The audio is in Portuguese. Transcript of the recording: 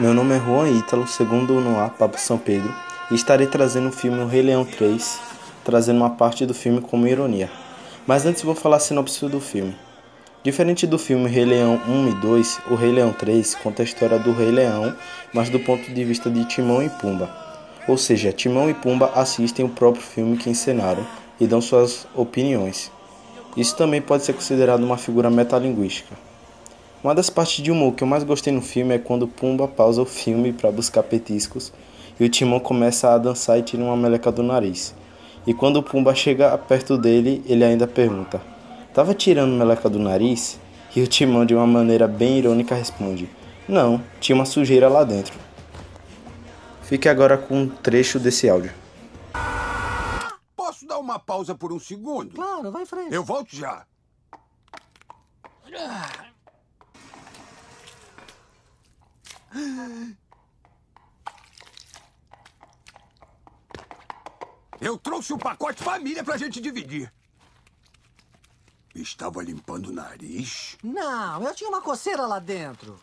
Meu nome é Juan Ítalo, segundo no ar Papo São Pedro, e estarei trazendo o filme O Rei Leão 3, trazendo uma parte do filme como ironia. Mas antes vou falar a sinopse do filme. Diferente do filme Rei Leão 1 e 2, o Rei Leão 3 conta a história do Rei Leão, mas do ponto de vista de Timão e Pumba. Ou seja, Timão e Pumba assistem o próprio filme que encenaram e dão suas opiniões. Isso também pode ser considerado uma figura metalinguística. Uma das partes de humor que eu mais gostei no filme é quando Pumba pausa o filme para buscar petiscos e o Timão começa a dançar e tira uma meleca do nariz. E quando o Pumba chega perto dele, ele ainda pergunta: Tava tirando meleca do nariz? E o Timão, de uma maneira bem irônica, responde: Não, tinha uma sujeira lá dentro. Fique agora com um trecho desse áudio. Posso dar uma pausa por um segundo? Claro, vai em frente. Eu volto já. Eu trouxe um pacote família pra gente dividir. Estava limpando o nariz? Não, eu tinha uma coceira lá dentro.